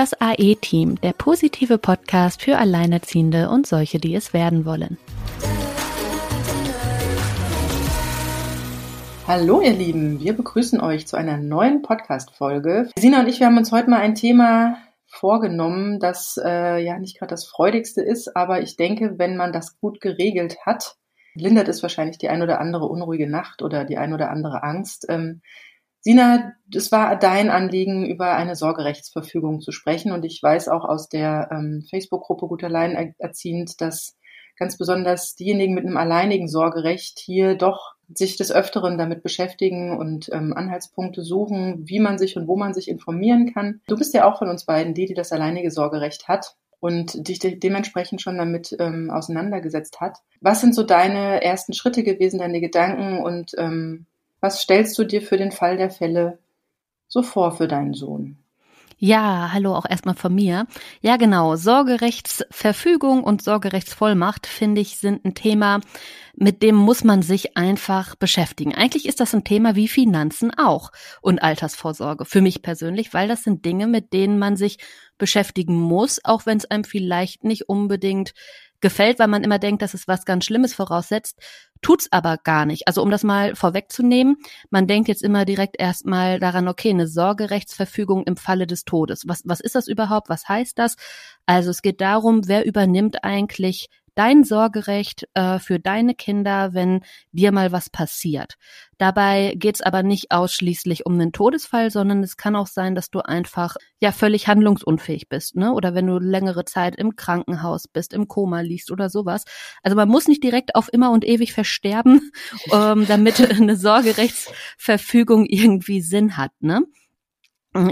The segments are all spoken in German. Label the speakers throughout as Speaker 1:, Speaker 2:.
Speaker 1: Das AE-Team, der positive Podcast für Alleinerziehende und solche, die es werden wollen.
Speaker 2: Hallo ihr Lieben, wir begrüßen euch zu einer neuen Podcast-Folge. Sina und ich, wir haben uns heute mal ein Thema vorgenommen, das äh, ja nicht gerade das freudigste ist, aber ich denke, wenn man das gut geregelt hat, lindert es wahrscheinlich die ein oder andere unruhige Nacht oder die ein oder andere Angst. Ähm, Sina, es war dein Anliegen, über eine Sorgerechtsverfügung zu sprechen. Und ich weiß auch aus der ähm, Facebook-Gruppe Guter Leiden erziehend, dass ganz besonders diejenigen mit einem alleinigen Sorgerecht hier doch sich des Öfteren damit beschäftigen und ähm, Anhaltspunkte suchen, wie man sich und wo man sich informieren kann. Du bist ja auch von uns beiden die, die das alleinige Sorgerecht hat und dich de dementsprechend schon damit ähm, auseinandergesetzt hat. Was sind so deine ersten Schritte gewesen, deine Gedanken und ähm, was stellst du dir für den Fall der Fälle so vor für deinen Sohn?
Speaker 1: Ja, hallo auch erstmal von mir. Ja, genau. Sorgerechtsverfügung und Sorgerechtsvollmacht, finde ich, sind ein Thema, mit dem muss man sich einfach beschäftigen. Eigentlich ist das ein Thema wie Finanzen auch und Altersvorsorge für mich persönlich, weil das sind Dinge, mit denen man sich beschäftigen muss, auch wenn es einem vielleicht nicht unbedingt gefällt, weil man immer denkt, dass es was ganz Schlimmes voraussetzt, tut's aber gar nicht. Also um das mal vorwegzunehmen, man denkt jetzt immer direkt erstmal daran, okay, eine Sorgerechtsverfügung im Falle des Todes. Was, was ist das überhaupt? Was heißt das? Also es geht darum, wer übernimmt eigentlich dein Sorgerecht äh, für deine Kinder, wenn dir mal was passiert. Dabei geht's aber nicht ausschließlich um einen Todesfall, sondern es kann auch sein, dass du einfach ja völlig handlungsunfähig bist, ne? Oder wenn du längere Zeit im Krankenhaus bist, im Koma liegst oder sowas. Also man muss nicht direkt auf immer und ewig versterben, ähm, damit eine Sorgerechtsverfügung irgendwie Sinn hat, ne?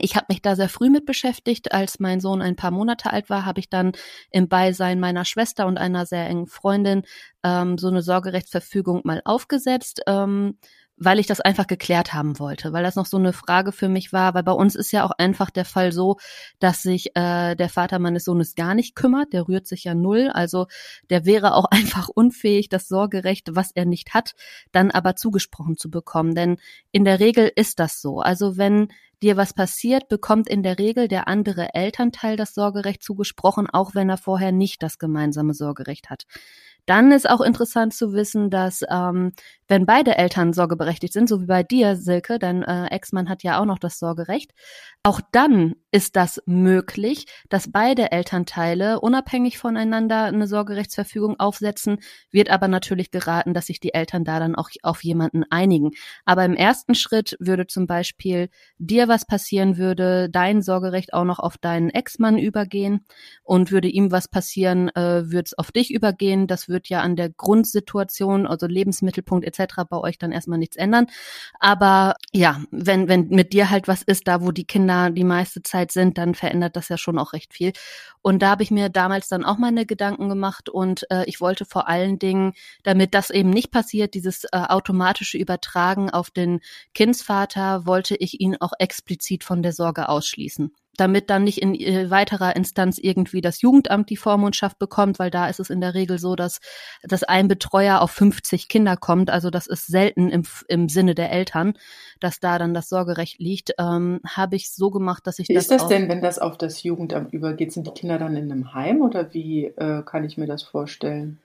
Speaker 1: Ich habe mich da sehr früh mit beschäftigt. Als mein Sohn ein paar Monate alt war, habe ich dann im Beisein meiner Schwester und einer sehr engen Freundin ähm, so eine Sorgerechtsverfügung mal aufgesetzt. Ähm, weil ich das einfach geklärt haben wollte, weil das noch so eine Frage für mich war, weil bei uns ist ja auch einfach der Fall so, dass sich äh, der Vater meines Sohnes gar nicht kümmert, der rührt sich ja null, also der wäre auch einfach unfähig, das Sorgerecht, was er nicht hat, dann aber zugesprochen zu bekommen, denn in der Regel ist das so. Also wenn dir was passiert, bekommt in der Regel der andere Elternteil das Sorgerecht zugesprochen, auch wenn er vorher nicht das gemeinsame Sorgerecht hat. Dann ist auch interessant zu wissen, dass ähm, wenn beide Eltern sorgeberechtigt sind, so wie bei dir, Silke, dein äh, Ex-Mann hat ja auch noch das Sorgerecht, auch dann ist das möglich, dass beide Elternteile unabhängig voneinander eine Sorgerechtsverfügung aufsetzen, wird aber natürlich geraten, dass sich die Eltern da dann auch auf jemanden einigen. Aber im ersten Schritt würde zum Beispiel dir was passieren, würde dein Sorgerecht auch noch auf deinen Ex-Mann übergehen und würde ihm was passieren, äh, würde es auf dich übergehen. Das wird ja an der Grundsituation, also Lebensmittelpunkt etc. bei euch dann erstmal nichts ändern. Aber ja, wenn, wenn mit dir halt was ist, da wo die Kinder die meiste Zeit sind, dann verändert das ja schon auch recht viel. Und da habe ich mir damals dann auch meine Gedanken gemacht und äh, ich wollte vor allen Dingen, damit das eben nicht passiert, dieses äh, automatische Übertragen auf den Kindsvater, wollte ich ihn auch explizit von der Sorge ausschließen damit dann nicht in äh, weiterer Instanz irgendwie das Jugendamt die Vormundschaft bekommt, weil da ist es in der Regel so, dass, dass ein Betreuer auf 50 Kinder kommt. Also das ist selten im, im Sinne der Eltern, dass da dann das Sorgerecht liegt. Ähm, Habe ich so gemacht, dass ich
Speaker 2: wie
Speaker 1: das.
Speaker 2: Ist das denn, wenn das auf das Jugendamt übergeht? Sind die Kinder dann in einem Heim oder wie äh, kann ich mir das vorstellen?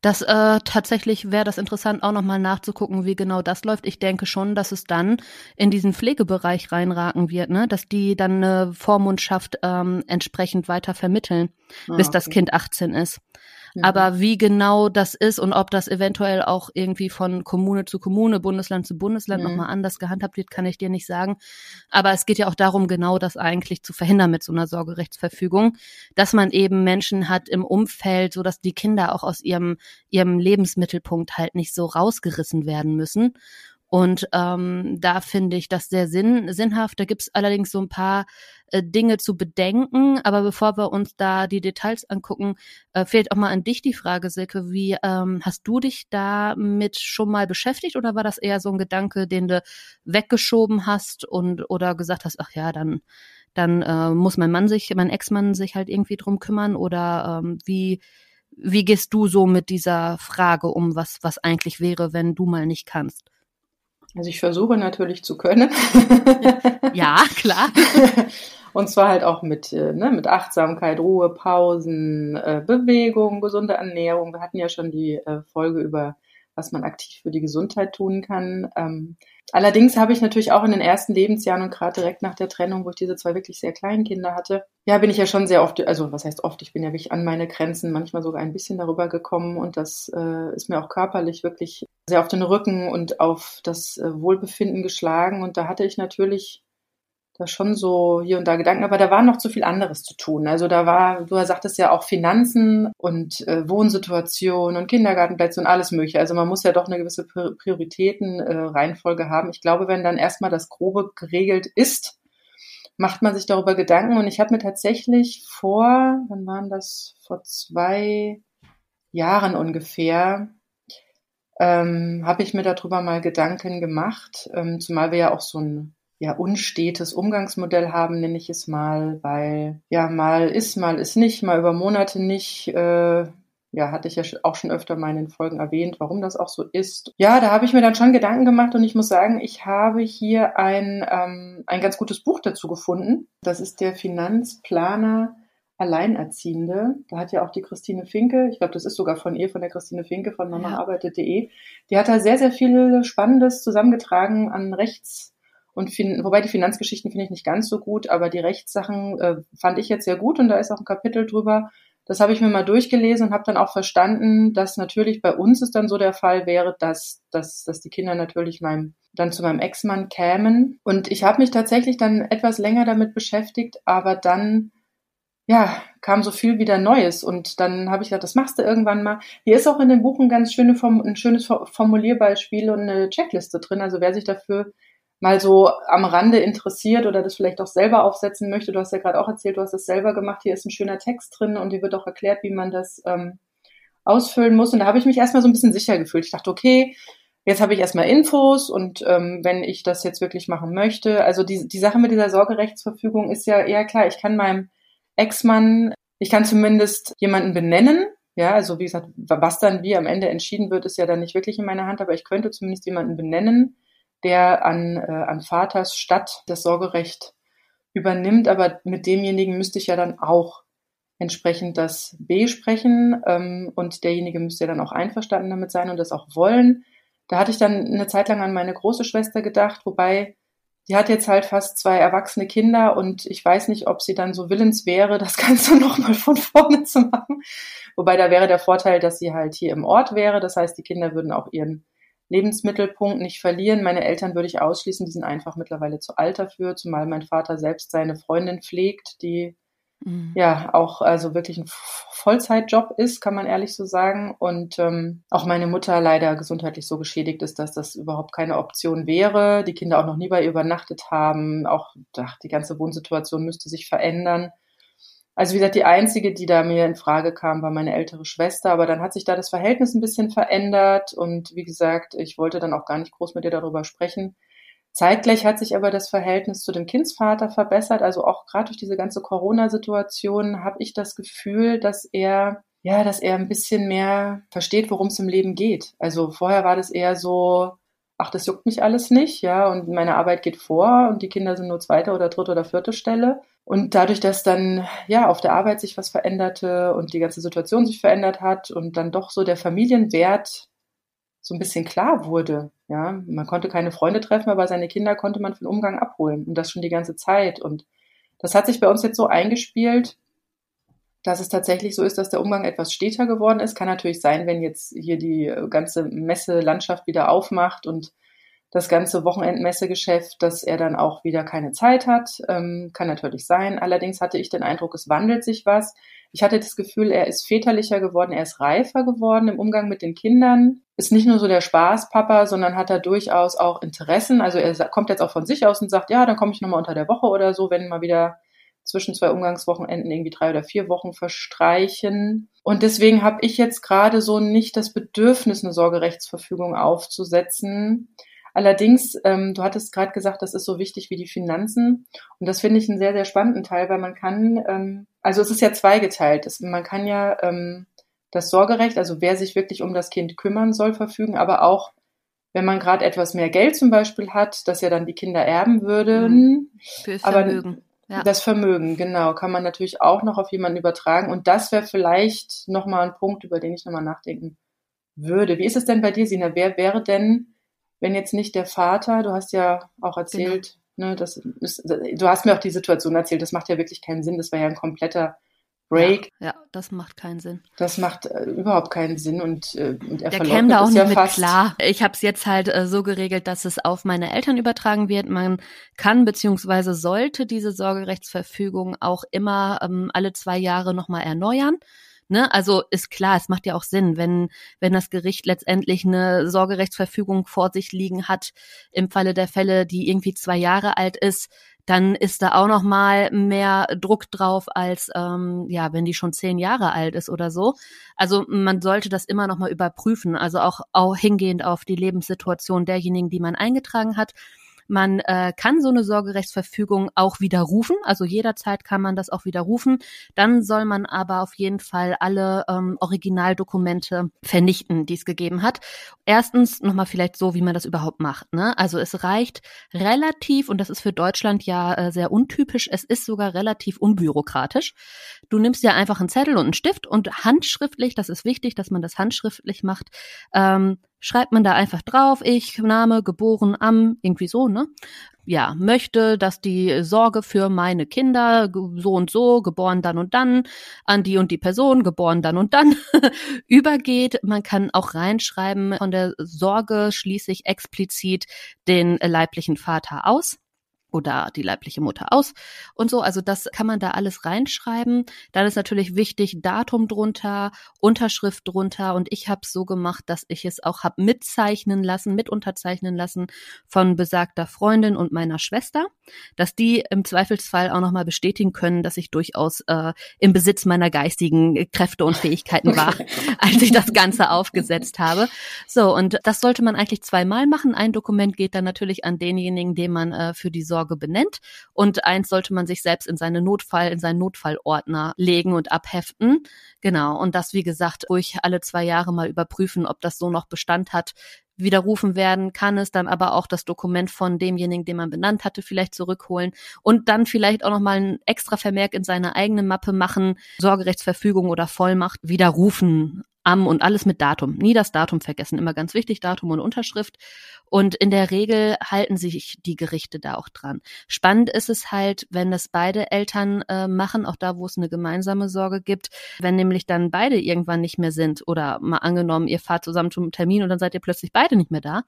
Speaker 1: Das äh, tatsächlich wäre das interessant, auch nochmal nachzugucken, wie genau das läuft. Ich denke schon, dass es dann in diesen Pflegebereich reinraken wird, ne? dass die dann eine Vormundschaft ähm, entsprechend weiter vermitteln, ah, bis okay. das Kind 18 ist. Mhm. Aber wie genau das ist und ob das eventuell auch irgendwie von Kommune zu Kommune, Bundesland zu Bundesland mhm. nochmal anders gehandhabt wird, kann ich dir nicht sagen. Aber es geht ja auch darum, genau das eigentlich zu verhindern mit so einer Sorgerechtsverfügung, dass man eben Menschen hat im Umfeld, so dass die Kinder auch aus ihrem, ihrem Lebensmittelpunkt halt nicht so rausgerissen werden müssen. Und ähm, da finde ich das sehr sinn, sinnhaft. Da gibt es allerdings so ein paar äh, Dinge zu bedenken. Aber bevor wir uns da die Details angucken, äh, fehlt auch mal an dich die Frage, Silke, wie ähm, hast du dich damit schon mal beschäftigt oder war das eher so ein Gedanke, den du weggeschoben hast und oder gesagt hast, ach ja, dann dann äh, muss mein Mann sich, mein Ex-Mann sich halt irgendwie drum kümmern oder ähm, wie wie gehst du so mit dieser Frage um, was was eigentlich wäre, wenn du mal nicht kannst?
Speaker 2: Also ich versuche natürlich zu können.
Speaker 1: ja, klar.
Speaker 2: Und zwar halt auch mit, äh, ne, mit Achtsamkeit, Ruhe, Pausen, äh, Bewegung, gesunde Ernährung. Wir hatten ja schon die äh, Folge über, was man aktiv für die Gesundheit tun kann. Ähm, allerdings habe ich natürlich auch in den ersten Lebensjahren und gerade direkt nach der Trennung, wo ich diese zwei wirklich sehr kleinen Kinder hatte, ja, bin ich ja schon sehr oft, also was heißt oft, ich bin ja wirklich an meine Grenzen, manchmal sogar ein bisschen darüber gekommen und das äh, ist mir auch körperlich wirklich sehr auf den Rücken und auf das äh, Wohlbefinden geschlagen und da hatte ich natürlich da schon so hier und da Gedanken, aber da war noch zu viel anderes zu tun. Also da war, du sagtest ja auch Finanzen und äh, Wohnsituation und Kindergartenplätze und alles mögliche. Also man muss ja doch eine gewisse Prioritäten, äh, haben. Ich glaube, wenn dann erstmal das Grobe geregelt ist, macht man sich darüber Gedanken. Und ich habe mir tatsächlich vor, wann waren das? Vor zwei Jahren ungefähr, ähm, habe ich mir darüber mal Gedanken gemacht, ähm, zumal wir ja auch so ein ja, unstetes Umgangsmodell haben, nenne ich es mal, weil ja, mal ist, mal ist nicht, mal über Monate nicht. Äh, ja, hatte ich ja auch schon öfter mal in den Folgen erwähnt, warum das auch so ist. Ja, da habe ich mir dann schon Gedanken gemacht und ich muss sagen, ich habe hier ein, ähm, ein ganz gutes Buch dazu gefunden. Das ist der Finanzplaner Alleinerziehende. Da hat ja auch die Christine Finke, ich glaube, das ist sogar von ihr, von der Christine Finke von mamaarbeitet.de, die hat da sehr, sehr viel Spannendes zusammengetragen an Rechts- und fin wobei die Finanzgeschichten finde ich nicht ganz so gut, aber die Rechtssachen äh, fand ich jetzt sehr gut und da ist auch ein Kapitel drüber. Das habe ich mir mal durchgelesen und habe dann auch verstanden, dass natürlich bei uns es dann so der Fall wäre, dass, dass, dass die Kinder natürlich meinem, dann zu meinem Ex-Mann kämen. Und ich habe mich tatsächlich dann etwas länger damit beschäftigt, aber dann ja, kam so viel wieder Neues und dann habe ich gedacht, das machst du irgendwann mal. Hier ist auch in dem Buch ein ganz schönes Formulierbeispiel und eine Checkliste drin. Also wer sich dafür mal so am Rande interessiert oder das vielleicht auch selber aufsetzen möchte, du hast ja gerade auch erzählt, du hast das selber gemacht, hier ist ein schöner Text drin und hier wird auch erklärt, wie man das ähm, ausfüllen muss. Und da habe ich mich erstmal so ein bisschen sicher gefühlt. Ich dachte, okay, jetzt habe ich erstmal Infos und ähm, wenn ich das jetzt wirklich machen möchte, also die, die Sache mit dieser Sorgerechtsverfügung ist ja eher klar, ich kann meinem Ex-Mann, ich kann zumindest jemanden benennen, ja, also wie gesagt, was dann wie am Ende entschieden wird, ist ja dann nicht wirklich in meiner Hand, aber ich könnte zumindest jemanden benennen, der an, äh, an Vaters Stadt das Sorgerecht übernimmt, aber mit demjenigen müsste ich ja dann auch entsprechend das besprechen ähm, und derjenige müsste dann auch einverstanden damit sein und das auch wollen. Da hatte ich dann eine Zeit lang an meine große Schwester gedacht, wobei die hat jetzt halt fast zwei erwachsene Kinder und ich weiß nicht, ob sie dann so willens wäre, das Ganze nochmal von vorne zu machen. Wobei da wäre der Vorteil, dass sie halt hier im Ort wäre. Das heißt, die Kinder würden auch ihren Lebensmittelpunkt nicht verlieren. Meine Eltern würde ich ausschließen, die sind einfach mittlerweile zu alt dafür, zumal mein Vater selbst seine Freundin pflegt, die mhm. ja auch also wirklich ein Vollzeitjob ist, kann man ehrlich so sagen. Und ähm, auch meine Mutter leider gesundheitlich so geschädigt ist, dass das überhaupt keine Option wäre. Die Kinder auch noch nie bei ihr übernachtet haben. Auch ach, die ganze Wohnsituation müsste sich verändern. Also wie gesagt, die einzige, die da mir in Frage kam, war meine ältere Schwester, aber dann hat sich da das Verhältnis ein bisschen verändert und wie gesagt, ich wollte dann auch gar nicht groß mit ihr darüber sprechen. Zeitgleich hat sich aber das Verhältnis zu dem Kindsvater verbessert, also auch gerade durch diese ganze Corona-Situation habe ich das Gefühl, dass er ja, dass er ein bisschen mehr versteht, worum es im Leben geht. Also vorher war das eher so, ach, das juckt mich alles nicht, ja, und meine Arbeit geht vor und die Kinder sind nur zweite oder dritte oder vierte Stelle. Und dadurch, dass dann ja auf der Arbeit sich was veränderte und die ganze Situation sich verändert hat und dann doch so der Familienwert so ein bisschen klar wurde, ja, man konnte keine Freunde treffen, aber seine Kinder konnte man für den Umgang abholen und das schon die ganze Zeit. Und das hat sich bei uns jetzt so eingespielt, dass es tatsächlich so ist, dass der Umgang etwas steter geworden ist. Kann natürlich sein, wenn jetzt hier die ganze Messelandschaft wieder aufmacht und das ganze Wochenendmessegeschäft, dass er dann auch wieder keine Zeit hat. Ähm, kann natürlich sein. Allerdings hatte ich den Eindruck, es wandelt sich was. Ich hatte das Gefühl, er ist väterlicher geworden, er ist reifer geworden im Umgang mit den Kindern. Ist nicht nur so der Spaßpapa, sondern hat er durchaus auch Interessen. Also er kommt jetzt auch von sich aus und sagt, ja, dann komme ich nochmal unter der Woche oder so, wenn mal wieder zwischen zwei Umgangswochenenden irgendwie drei oder vier Wochen verstreichen. Und deswegen habe ich jetzt gerade so nicht das Bedürfnis, eine Sorgerechtsverfügung aufzusetzen, Allerdings, ähm, du hattest gerade gesagt, das ist so wichtig wie die Finanzen. Und das finde ich einen sehr, sehr spannenden Teil, weil man kann, ähm, also es ist ja zweigeteilt. Es, man kann ja ähm, das Sorgerecht, also wer sich wirklich um das Kind kümmern soll, verfügen, aber auch wenn man gerade etwas mehr Geld zum Beispiel hat, dass ja dann die Kinder erben würden.
Speaker 1: Mhm. Für Vermögen.
Speaker 2: Ja. Das Vermögen, genau, kann man natürlich auch noch auf jemanden übertragen. Und das wäre vielleicht nochmal ein Punkt, über den ich nochmal nachdenken würde. Wie ist es denn bei dir, Sina? Wer wäre denn, wenn jetzt nicht der Vater, du hast ja auch erzählt, genau. ne, das ist, du hast mir auch die Situation erzählt, das macht ja wirklich keinen Sinn, das war ja ein kompletter Break.
Speaker 1: Ja, ja, das macht keinen Sinn.
Speaker 2: Das macht äh, überhaupt keinen Sinn und, äh, und
Speaker 1: er Der käme da auch nicht ja mit fast. klar. Ich habe es jetzt halt äh, so geregelt, dass es auf meine Eltern übertragen wird. Man kann beziehungsweise sollte diese Sorgerechtsverfügung auch immer ähm, alle zwei Jahre nochmal erneuern. Ne? Also ist klar, es macht ja auch Sinn, wenn, wenn das Gericht letztendlich eine Sorgerechtsverfügung vor sich liegen hat, im Falle der Fälle, die irgendwie zwei Jahre alt ist, dann ist da auch noch mal mehr Druck drauf als ähm, ja, wenn die schon zehn Jahre alt ist oder so. Also man sollte das immer noch mal überprüfen, also auch, auch hingehend auf die Lebenssituation derjenigen, die man eingetragen hat. Man äh, kann so eine Sorgerechtsverfügung auch widerrufen, also jederzeit kann man das auch widerrufen. Dann soll man aber auf jeden Fall alle ähm, Originaldokumente vernichten, die es gegeben hat. Erstens nochmal vielleicht so, wie man das überhaupt macht. Ne? Also es reicht relativ, und das ist für Deutschland ja äh, sehr untypisch, es ist sogar relativ unbürokratisch. Du nimmst ja einfach einen Zettel und einen Stift und handschriftlich, das ist wichtig, dass man das handschriftlich macht, ähm, schreibt man da einfach drauf, ich, Name, geboren am, irgendwie so, ne? Ja, möchte, dass die Sorge für meine Kinder so und so, geboren dann und dann, an die und die Person, geboren dann und dann, übergeht. Man kann auch reinschreiben, von der Sorge schließe ich explizit den leiblichen Vater aus oder die leibliche Mutter aus und so. Also das kann man da alles reinschreiben. Dann ist natürlich wichtig Datum drunter, Unterschrift drunter und ich habe es so gemacht, dass ich es auch habe mitzeichnen lassen, mit unterzeichnen lassen von besagter Freundin und meiner Schwester, dass die im Zweifelsfall auch nochmal bestätigen können, dass ich durchaus äh, im Besitz meiner geistigen Kräfte und Fähigkeiten war, als ich das Ganze aufgesetzt habe. So, und das sollte man eigentlich zweimal machen. Ein Dokument geht dann natürlich an denjenigen, den man äh, für die Sorge Sorge benennt. Und eins sollte man sich selbst in seine Notfall, in seinen Notfallordner legen und abheften. Genau. Und das, wie gesagt, ruhig alle zwei Jahre mal überprüfen, ob das so noch Bestand hat, widerrufen werden, kann es dann aber auch das Dokument von demjenigen, den man benannt hatte, vielleicht zurückholen und dann vielleicht auch nochmal ein extra Vermerk in seiner eigenen Mappe machen, Sorgerechtsverfügung oder Vollmacht widerrufen am und alles mit Datum. Nie das Datum vergessen. Immer ganz wichtig, Datum und Unterschrift. Und in der Regel halten sich die Gerichte da auch dran. Spannend ist es halt, wenn das beide Eltern äh, machen, auch da, wo es eine gemeinsame Sorge gibt, wenn nämlich dann beide irgendwann nicht mehr sind oder mal angenommen, ihr fahrt zusammen zum Termin und dann seid ihr plötzlich beide nicht mehr da,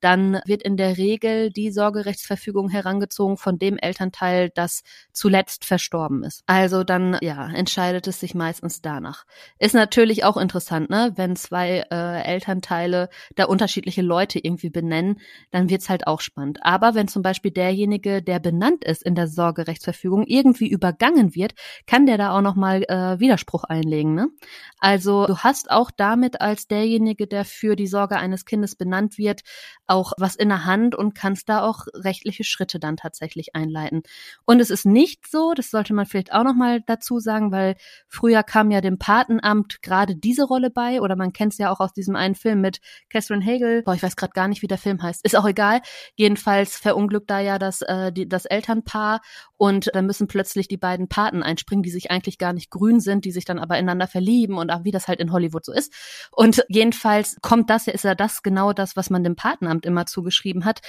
Speaker 1: dann wird in der Regel die Sorgerechtsverfügung herangezogen von dem Elternteil, das zuletzt verstorben ist. Also dann, ja, entscheidet es sich meistens danach. Ist natürlich auch interessant, ne, wenn zwei äh, Elternteile da unterschiedliche Leute irgendwie benennen, dann wird's halt auch spannend. Aber wenn zum Beispiel derjenige, der benannt ist in der Sorgerechtsverfügung, irgendwie übergangen wird, kann der da auch nochmal äh, Widerspruch einlegen, ne? Also du hast auch damit als derjenige, der für die Sorge eines Kindes benannt wird, auch was in der Hand und kannst da auch rechtliche Schritte dann tatsächlich einleiten. Und es ist nicht so, das sollte man vielleicht auch noch mal dazu sagen, weil früher kam ja dem Patenamt gerade diese Rolle bei oder man kennt es ja auch aus diesem einen Film mit Catherine Hagel. Boah, ich weiß gerade gar nicht, wie der Film heißt. Ist auch egal. Jedenfalls verunglückt da ja das äh, die, das Elternpaar und dann müssen plötzlich die beiden Paten einspringen, die sich eigentlich gar nicht grün sind, die sich dann aber ineinander verlieben und auch wie das halt in Hollywood so ist. Und jedenfalls kommt das, ist ja das genau das, was man dem Patenamt immer zugeschrieben hat.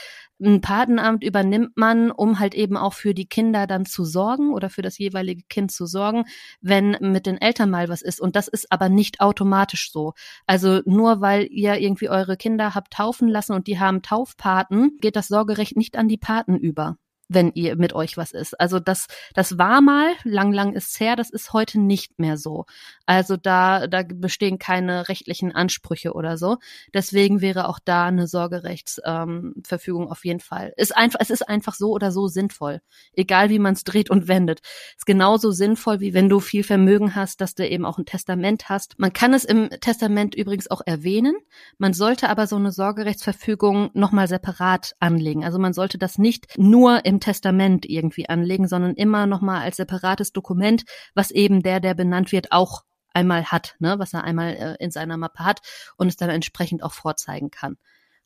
Speaker 1: Ein Patenamt übernimmt man, um halt eben auch für die Kinder dann zu sorgen oder für das jeweilige Kind zu sorgen, wenn mit den Eltern mal was ist. Und das ist aber nicht automatisch so. Also nur weil ihr irgendwie eure Kinder habt taufen lassen und die haben Taufpaten, geht das Sorgerecht nicht an die Paten über wenn ihr mit euch was ist. Also das, das war mal, lang, lang ist's her, das ist heute nicht mehr so. Also da, da bestehen keine rechtlichen Ansprüche oder so. Deswegen wäre auch da eine Sorgerechtsverfügung ähm, auf jeden Fall. Ist einfach, es ist einfach so oder so sinnvoll. Egal wie man es dreht und wendet. Ist genauso sinnvoll, wie wenn du viel Vermögen hast, dass du eben auch ein Testament hast. Man kann es im Testament übrigens auch erwähnen. Man sollte aber so eine Sorgerechtsverfügung nochmal separat anlegen. Also man sollte das nicht nur im Testament irgendwie anlegen, sondern immer nochmal als separates Dokument, was eben der, der benannt wird, auch einmal hat, ne, was er einmal äh, in seiner Mappe hat und es dann entsprechend auch vorzeigen kann.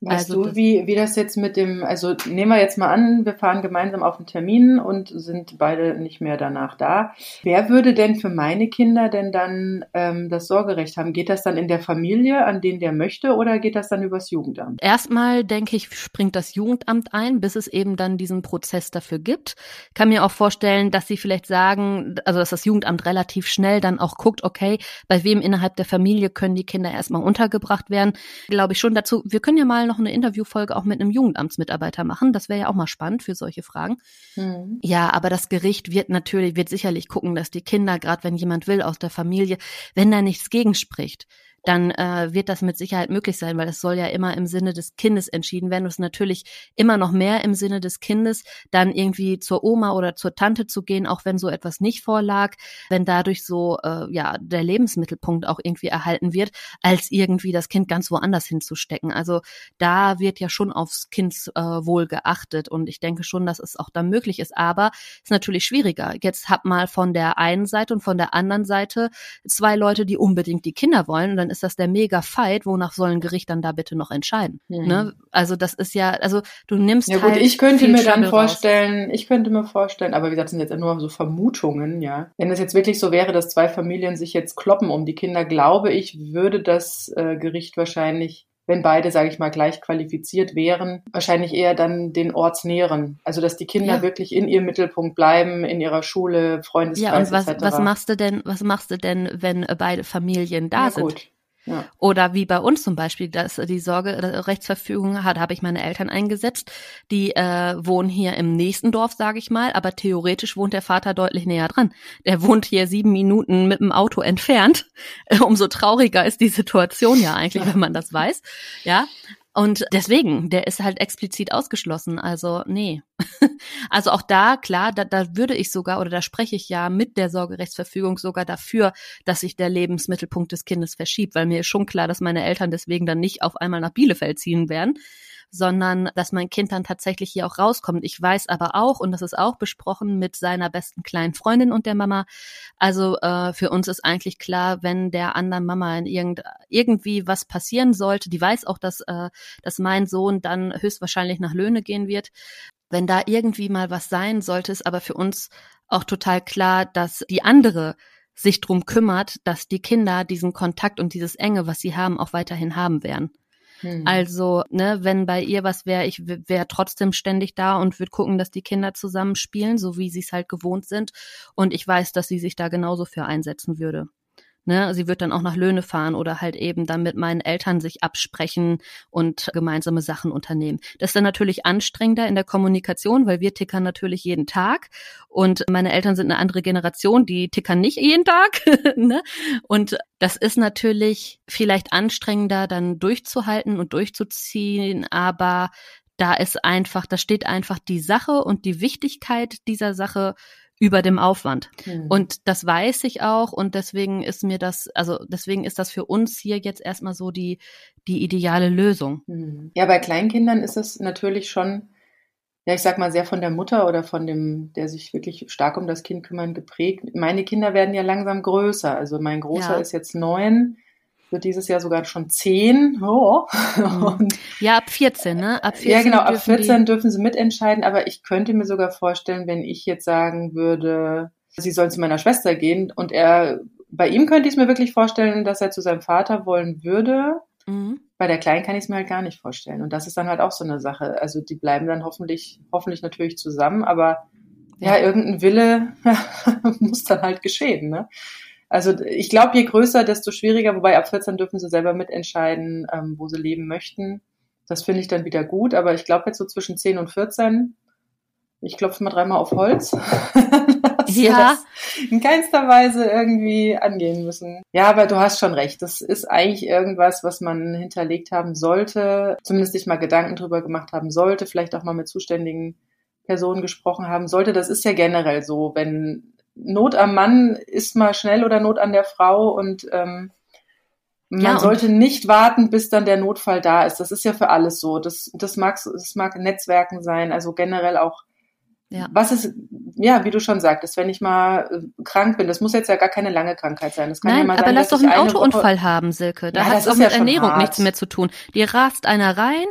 Speaker 2: Weißt also du, wie, wie das jetzt mit dem, also nehmen wir jetzt mal an, wir fahren gemeinsam auf einen Termin und sind beide nicht mehr danach da. Wer würde denn für meine Kinder denn dann ähm, das Sorgerecht haben? Geht das dann in der Familie, an den der möchte, oder geht das dann übers Jugendamt?
Speaker 1: Erstmal denke ich, springt das Jugendamt ein, bis es eben dann diesen Prozess dafür gibt. Kann mir auch vorstellen, dass sie vielleicht sagen, also dass das Jugendamt relativ schnell dann auch guckt, okay, bei wem innerhalb der Familie können die Kinder erstmal untergebracht werden. Glaube ich schon dazu. Wir können ja mal noch noch eine Interviewfolge auch mit einem Jugendamtsmitarbeiter machen. Das wäre ja auch mal spannend für solche Fragen. Mhm. Ja, aber das Gericht wird natürlich, wird sicherlich gucken, dass die Kinder, gerade wenn jemand will aus der Familie, wenn da nichts gegenspricht, dann äh, wird das mit Sicherheit möglich sein, weil es soll ja immer im Sinne des Kindes entschieden werden. Und es ist natürlich immer noch mehr im Sinne des Kindes, dann irgendwie zur Oma oder zur Tante zu gehen, auch wenn so etwas nicht vorlag, wenn dadurch so äh, ja der Lebensmittelpunkt auch irgendwie erhalten wird, als irgendwie das Kind ganz woanders hinzustecken. Also da wird ja schon aufs Kindswohl äh, geachtet und ich denke schon, dass es auch da möglich ist. Aber es ist natürlich schwieriger. Jetzt hab mal von der einen Seite und von der anderen Seite zwei Leute, die unbedingt die Kinder wollen und dann ist das der Mega-Fight, wonach soll ein Gericht dann da bitte noch entscheiden? Mhm. Ne? Also das ist ja, also du nimmst
Speaker 2: Ja gut, halt ich könnte mir dann vorstellen, raus. ich könnte mir vorstellen, aber wie gesagt, das sind jetzt nur so Vermutungen, ja. Wenn es jetzt wirklich so wäre, dass zwei Familien sich jetzt kloppen um die Kinder, glaube ich, würde das äh, Gericht wahrscheinlich wenn beide, sage ich mal, gleich qualifiziert wären, wahrscheinlich eher dann den ortsnäheren. Also dass die Kinder ja. wirklich in ihrem Mittelpunkt bleiben, in ihrer Schule, Freundeskreis
Speaker 1: Ja, und was, etc. was machst du denn, was machst du denn, wenn beide Familien da Na, sind? Gut. Ja. Oder wie bei uns zum Beispiel, dass die Sorgerechtsverfügung hat, habe ich meine Eltern eingesetzt. Die äh, wohnen hier im nächsten Dorf, sage ich mal, aber theoretisch wohnt der Vater deutlich näher dran. Der wohnt hier sieben Minuten mit dem Auto entfernt. Umso trauriger ist die Situation ja eigentlich, wenn man das weiß. Ja, und deswegen, der ist halt explizit ausgeschlossen. Also, nee. also auch da, klar, da, da würde ich sogar, oder da spreche ich ja mit der Sorgerechtsverfügung sogar dafür, dass sich der Lebensmittelpunkt des Kindes verschiebt, weil mir ist schon klar, dass meine Eltern deswegen dann nicht auf einmal nach Bielefeld ziehen werden, sondern dass mein Kind dann tatsächlich hier auch rauskommt. Ich weiß aber auch, und das ist auch besprochen mit seiner besten kleinen Freundin und der Mama, also äh, für uns ist eigentlich klar, wenn der anderen Mama in irgend, irgendwie was passieren sollte, die weiß auch, dass, äh, dass mein Sohn dann höchstwahrscheinlich nach Löhne gehen wird. Wenn da irgendwie mal was sein sollte, ist aber für uns auch total klar, dass die andere sich drum kümmert, dass die Kinder diesen Kontakt und dieses Enge, was sie haben, auch weiterhin haben werden. Hm. Also, ne, wenn bei ihr was wäre, ich wäre trotzdem ständig da und würde gucken, dass die Kinder zusammen spielen, so wie sie es halt gewohnt sind. Und ich weiß, dass sie sich da genauso für einsetzen würde. Ne, sie wird dann auch nach Löhne fahren oder halt eben dann mit meinen Eltern sich absprechen und gemeinsame Sachen unternehmen. Das ist dann natürlich anstrengender in der Kommunikation, weil wir tickern natürlich jeden Tag und meine Eltern sind eine andere Generation, die tickern nicht jeden Tag. ne? Und das ist natürlich vielleicht anstrengender dann durchzuhalten und durchzuziehen, aber da ist einfach, da steht einfach die Sache und die Wichtigkeit dieser Sache über dem Aufwand. Mhm. Und das weiß ich auch und deswegen ist mir das, also deswegen ist das für uns hier jetzt erstmal so die, die ideale Lösung.
Speaker 2: Mhm. Ja, bei Kleinkindern ist es natürlich schon, ja, ich sag mal, sehr von der Mutter oder von dem, der sich wirklich stark um das Kind kümmern, geprägt. Meine Kinder werden ja langsam größer. Also mein Großer ja. ist jetzt neun wird dieses Jahr sogar schon zehn. Oh.
Speaker 1: Mhm. ja, ab 14, ne?
Speaker 2: Ab 14 ja, genau, ab 14 die... dürfen sie mitentscheiden, aber ich könnte mir sogar vorstellen, wenn ich jetzt sagen würde, sie sollen zu meiner Schwester gehen und er, bei ihm könnte ich es mir wirklich vorstellen, dass er zu seinem Vater wollen würde. Mhm. Bei der Kleinen kann ich es mir halt gar nicht vorstellen. Und das ist dann halt auch so eine Sache. Also die bleiben dann hoffentlich, hoffentlich natürlich zusammen, aber ja, ja irgendein Wille muss dann halt geschehen, ne? Also ich glaube, je größer, desto schwieriger, wobei ab 14 dürfen sie selber mitentscheiden, ähm, wo sie leben möchten. Das finde ich dann wieder gut, aber ich glaube jetzt so zwischen 10 und 14, ich klopfe mal dreimal auf Holz, dass ja. das in keinster Weise irgendwie angehen müssen. Ja, aber du hast schon recht. Das ist eigentlich irgendwas, was man hinterlegt haben sollte, zumindest sich mal Gedanken drüber gemacht haben sollte, vielleicht auch mal mit zuständigen Personen gesprochen haben sollte. Das ist ja generell so, wenn Not am Mann ist mal schnell oder Not an der Frau und ähm, man ja, sollte nicht warten, bis dann der Notfall da ist. Das ist ja für alles so. Das, das mag, das mag Netzwerken sein, also generell auch, ja. was es ja, wie du schon sagtest, wenn ich mal äh, krank bin, das muss jetzt ja gar keine lange Krankheit sein. Das kann
Speaker 1: Nein,
Speaker 2: ja mal
Speaker 1: aber
Speaker 2: sein,
Speaker 1: lass doch einen
Speaker 2: eine
Speaker 1: Autounfall
Speaker 2: Woche,
Speaker 1: haben, Silke. Da
Speaker 2: Ja,
Speaker 1: hat es auch
Speaker 2: ist ja
Speaker 1: mit
Speaker 2: schon
Speaker 1: Ernährung
Speaker 2: hart.
Speaker 1: nichts mehr zu tun. Dir rast einer rein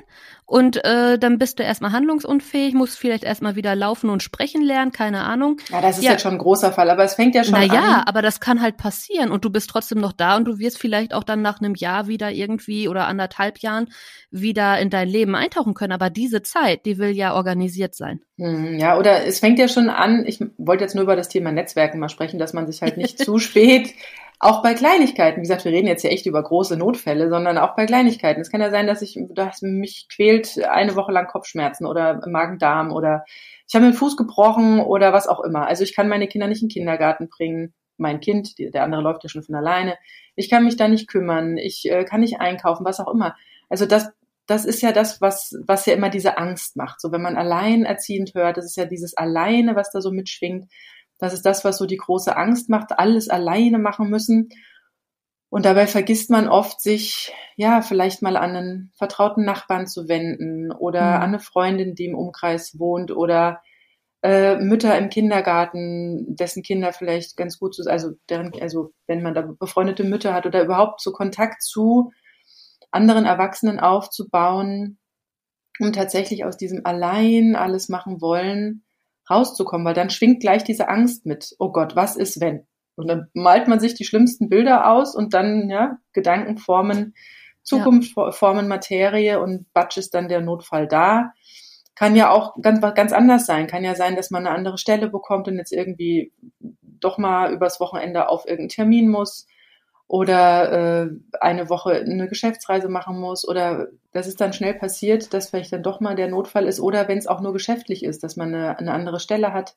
Speaker 1: und äh, dann bist du erstmal handlungsunfähig, musst vielleicht erstmal wieder laufen und sprechen lernen, keine Ahnung.
Speaker 2: ja, das ist
Speaker 1: Ja.
Speaker 2: jetzt schon ein großer Fall, aber es fängt ja schon
Speaker 1: Naja,
Speaker 2: an.
Speaker 1: aber das kann halt passieren und du bist trotzdem noch da und du wirst vielleicht auch dann nach einem Jahr wieder irgendwie oder anderthalb Jahren wieder in dein Leben eintauchen können. Aber diese Zeit, die will ja organisiert sein.
Speaker 2: Hm, Ja, oder es fängt ja schon an, ich wollte jetzt nur über das Thema Netzwerken mal sprechen, dass man sich halt nicht zu spät, auch bei Kleinigkeiten, wie gesagt, wir reden jetzt ja echt über große Notfälle, sondern auch bei Kleinigkeiten. Es kann ja sein, dass ich, dass mich quält eine Woche lang Kopfschmerzen oder Magen-Darm oder ich habe mir den Fuß gebrochen oder was auch immer. Also ich kann meine Kinder nicht in den Kindergarten bringen. Mein Kind, der andere läuft ja schon von alleine. Ich kann mich da nicht kümmern. Ich äh, kann nicht einkaufen, was auch immer. Also das, das ist ja das, was, was ja immer diese Angst macht. So, wenn man alleinerziehend hört, das ist ja dieses Alleine, was da so mitschwingt. Das ist das, was so die große Angst macht, alles alleine machen müssen. Und dabei vergisst man oft, sich, ja, vielleicht mal an einen vertrauten Nachbarn zu wenden oder
Speaker 1: Mhm.
Speaker 2: an eine Freundin, die im Umkreis wohnt oder äh, Mütter im Kindergarten, dessen Kinder vielleicht ganz gut zu, also deren, also wenn man da befreundete Mütter hat oder überhaupt so Kontakt zu anderen Erwachsenen aufzubauen, um tatsächlich aus diesem allein alles machen wollen rauszukommen, weil dann schwingt gleich diese Angst mit. Oh Gott, was ist wenn? Und dann malt man sich die schlimmsten Bilder aus und dann, ja, Gedanken formen, Zukunft formen Materie und batsch ist dann der Notfall da. Kann ja auch ganz, ganz anders sein. Kann ja sein, dass man eine andere Stelle bekommt und jetzt irgendwie doch mal übers Wochenende auf irgendeinen Termin muss oder äh, eine Woche eine Geschäftsreise machen muss oder dass es dann schnell passiert, dass vielleicht dann doch mal der Notfall ist oder wenn es auch nur geschäftlich ist, dass man eine, eine andere Stelle hat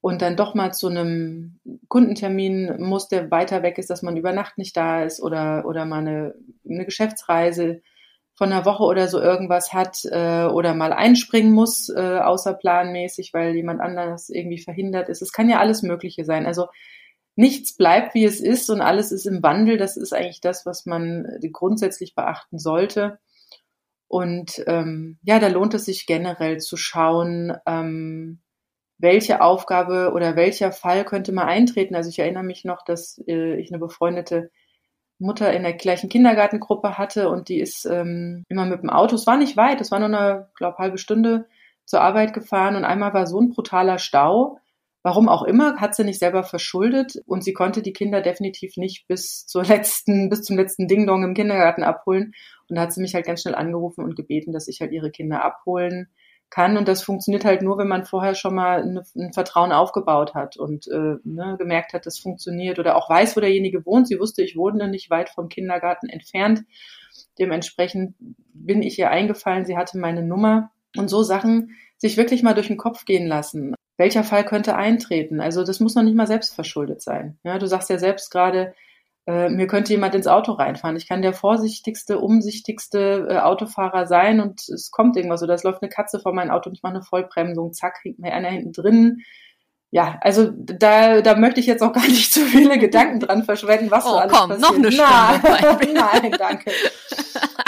Speaker 2: und dann doch mal zu einem Kundentermin muss, der weiter weg ist, dass man über Nacht nicht da ist oder, oder mal eine, eine Geschäftsreise von einer Woche oder so irgendwas hat äh, oder mal einspringen muss, äh, außerplanmäßig, weil jemand anderes irgendwie verhindert ist. Es kann ja alles Mögliche sein. Also nichts bleibt, wie es ist und alles ist im Wandel. Das ist eigentlich das, was man grundsätzlich beachten sollte. Und ähm, ja, da lohnt es sich generell zu schauen, ähm, welche Aufgabe oder welcher Fall könnte mal eintreten. Also ich erinnere mich noch, dass äh, ich eine befreundete Mutter in der gleichen Kindergartengruppe hatte und die ist ähm, immer mit dem Auto, es war nicht weit, es war nur eine, glaube halbe Stunde zur Arbeit gefahren und einmal war so ein brutaler Stau. Warum auch immer, hat sie nicht selber verschuldet und sie konnte die Kinder definitiv nicht bis zur letzten, bis zum letzten Ding-Dong im Kindergarten abholen. Und da hat sie mich halt ganz schnell angerufen und gebeten, dass ich halt ihre Kinder abholen kann. Und das funktioniert halt nur, wenn man vorher schon mal eine, ein Vertrauen aufgebaut hat und äh, ne, gemerkt hat, das funktioniert oder auch weiß, wo derjenige wohnt. Sie wusste, ich wohne nicht weit vom Kindergarten entfernt. Dementsprechend bin ich ihr eingefallen, sie hatte meine Nummer und so Sachen sich wirklich mal durch den Kopf gehen lassen. Welcher Fall könnte eintreten? Also das muss noch nicht mal selbst verschuldet sein. Ja, du sagst ja selbst gerade, äh, mir könnte jemand ins Auto reinfahren. Ich kann der vorsichtigste, umsichtigste äh, Autofahrer sein und es kommt irgendwas oder es läuft eine Katze vor mein Auto und ich mache eine Vollbremsung, zack, hängt mir einer hinten drin. Ja, also da, da möchte ich jetzt auch gar nicht zu viele Gedanken dran verschwenden, was
Speaker 1: Oh,
Speaker 2: so alles
Speaker 1: komm,
Speaker 2: passiert.
Speaker 1: noch eine Stunde.
Speaker 2: Nein, nein danke.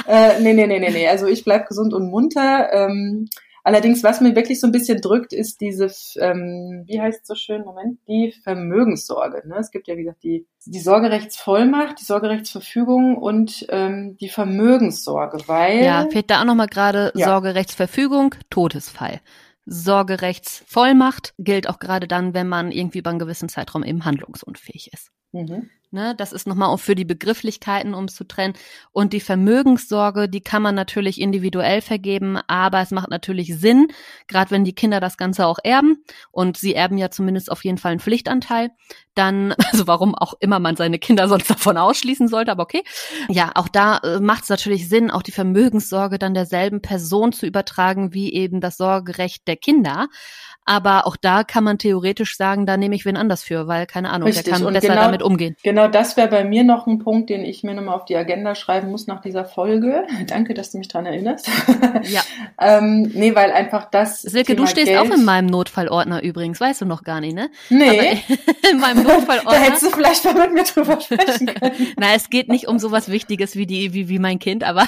Speaker 2: äh, nee, nee, nee, nee, nee. Also ich bleib gesund und munter. Ähm, allerdings, was mir wirklich so ein bisschen drückt, ist diese, ähm, wie heißt es so schön, Moment, die Vermögenssorge. Ne? Es gibt ja, wie gesagt, die, die Sorgerechtsvollmacht, die Sorgerechtsverfügung und ähm, die Vermögenssorge, weil
Speaker 1: Ja, fehlt da auch nochmal gerade
Speaker 2: Ja.
Speaker 1: Sorgerechtsverfügung, Todesfall. Sorgerechtsvollmacht gilt auch gerade dann, wenn man irgendwie über einen gewissen Zeitraum eben handlungsunfähig ist.
Speaker 2: Mhm.
Speaker 1: Ne, das ist nochmal auch für die Begrifflichkeiten, um es zu trennen. Und die Vermögenssorge, die kann man natürlich individuell vergeben, aber es macht natürlich Sinn, gerade wenn die Kinder das Ganze auch erben und sie erben ja zumindest auf jeden Fall einen Pflichtanteil, dann, also warum auch immer man seine Kinder sonst davon ausschließen sollte, aber okay. Ja, auch da äh, macht es natürlich Sinn, auch die Vermögenssorge dann derselben Person zu übertragen, wie eben das Sorgerecht der Kinder. Aber auch da kann man theoretisch sagen, da nehme ich wen anders für, weil, keine Ahnung,
Speaker 2: Richtig.
Speaker 1: der kann
Speaker 2: Und
Speaker 1: besser
Speaker 2: genau-
Speaker 1: damit umgehen.
Speaker 2: Genau das wäre bei mir noch ein Punkt, den ich mir nochmal auf die Agenda schreiben muss nach dieser Folge. Danke, dass du mich dran erinnerst.
Speaker 1: Ja.
Speaker 2: ähm, nee, weil einfach das.
Speaker 1: Silke,
Speaker 2: Thema
Speaker 1: du stehst
Speaker 2: Geld,
Speaker 1: auch in meinem Notfallordner übrigens, weißt du noch gar nicht, ne?
Speaker 2: Nee,
Speaker 1: Aber in meinem Notfall
Speaker 2: Da hättest du vielleicht mal mit mir drüber sprechen können.
Speaker 1: Na, es geht nicht um sowas Wichtiges wie die, wie, wie mein Kind, aber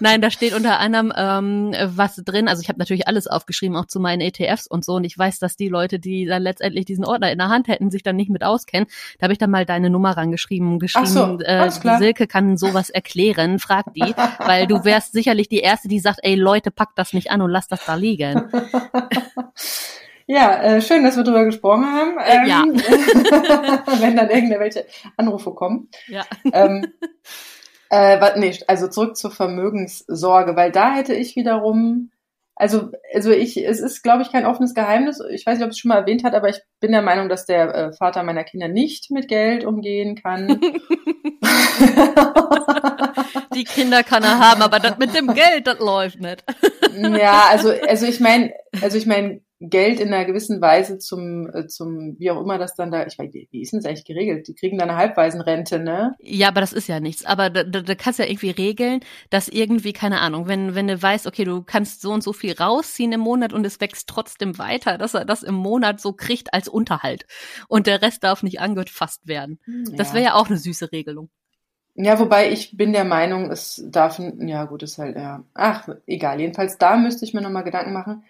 Speaker 1: nein, da steht unter anderem ähm, was drin. Also ich habe natürlich alles aufgeschrieben, auch zu meinen ETFs und so. Und ich weiß, dass die Leute, die dann letztendlich diesen Ordner in der Hand hätten, sich dann nicht mit auskennen. Da habe ich dann mal deine Nummer rangeschrieben, geschrieben,
Speaker 2: so,
Speaker 1: äh, Silke kann sowas erklären, frag die, weil du wärst sicherlich die Erste, die sagt, ey Leute, packt das nicht an und lasst das da liegen.
Speaker 2: Ja, äh, schön, dass wir drüber gesprochen haben.
Speaker 1: Ähm, ja.
Speaker 2: wenn dann irgendwelche Anrufe kommen.
Speaker 1: Ja.
Speaker 2: Ähm, äh, nee, also zurück zur Vermögenssorge, weil da hätte ich wiederum, also, also ich, es ist, glaube ich, kein offenes Geheimnis. Ich weiß nicht, ob es schon mal erwähnt hat, aber ich bin der Meinung, dass der äh, Vater meiner Kinder nicht mit Geld umgehen kann.
Speaker 1: Die Kinder kann er haben, aber das mit dem Geld, das läuft nicht.
Speaker 2: ja, also, also ich meine, also ich meine, Geld in einer gewissen Weise zum, äh, zum, wie auch immer das dann da, ich weiß, wie ist denn das eigentlich geregelt? Die kriegen dann eine Halbwaisenrente, ne?
Speaker 1: Ja, aber das ist ja nichts. Aber da, da, da kannst du ja irgendwie regeln, dass irgendwie, keine Ahnung, wenn, wenn du weißt, okay, du kannst so und so viel rausziehen im Monat und es wächst trotzdem weiter, dass er das im Monat so kriegt als Unterhalt. Und der Rest darf nicht angefasst werden. Ja. Das wäre ja auch eine süße Regelung.
Speaker 2: Ja, wobei ich bin der Meinung, es darf, ja gut, ist halt, ja, ach, egal. Jedenfalls da müsste ich mir nochmal Gedanken machen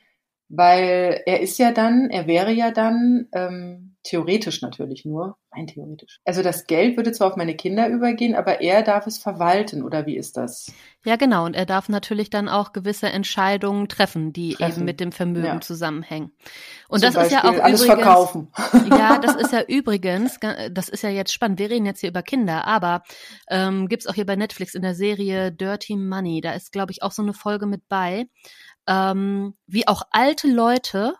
Speaker 2: weil er ist ja dann, er wäre ja dann ähm, theoretisch natürlich nur, rein theoretisch. Also das Geld würde zwar auf meine Kinder übergehen, aber er darf es verwalten, oder wie ist das?
Speaker 1: Ja, genau. Und er darf natürlich dann auch gewisse Entscheidungen treffen, die treffen. eben mit dem Vermögen ja. zusammenhängen. Und Zum das Beispiel ist ja auch
Speaker 2: alles
Speaker 1: übrigens,
Speaker 2: verkaufen.
Speaker 1: Ja, das ist ja übrigens, das ist ja jetzt spannend. Wir reden jetzt hier über Kinder, aber ähm, gibt auch hier bei Netflix in der Serie Dirty Money. Da ist, glaube ich, auch so eine Folge mit bei ähm, wie auch alte Leute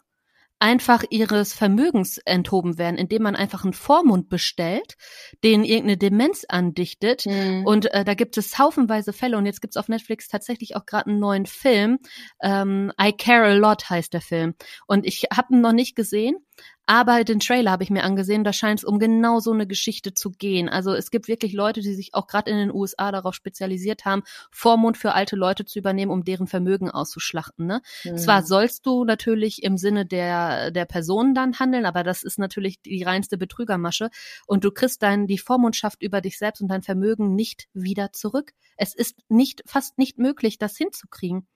Speaker 1: einfach ihres Vermögens enthoben werden, indem man einfach einen Vormund bestellt, den irgendeine Demenz andichtet. Mhm. Und äh, da gibt es haufenweise Fälle. Und jetzt gibt es auf Netflix tatsächlich auch gerade einen neuen Film. Ähm, I Care a Lot heißt der Film. Und ich habe ihn noch nicht gesehen, aber den Trailer habe ich mir angesehen, da scheint es um genau so eine Geschichte zu gehen. Also es gibt wirklich Leute, die sich auch gerade in den USA darauf spezialisiert haben, Vormund für alte Leute zu übernehmen, um deren Vermögen auszuschlachten. Ne? Mhm. Zwar sollst du natürlich im Sinne der, der Personen dann handeln, aber das ist natürlich die reinste Betrügermasche. Und du kriegst dann die Vormundschaft über dich selbst und dein Vermögen nicht wieder zurück. Es ist nicht, fast nicht möglich, das hinzukriegen.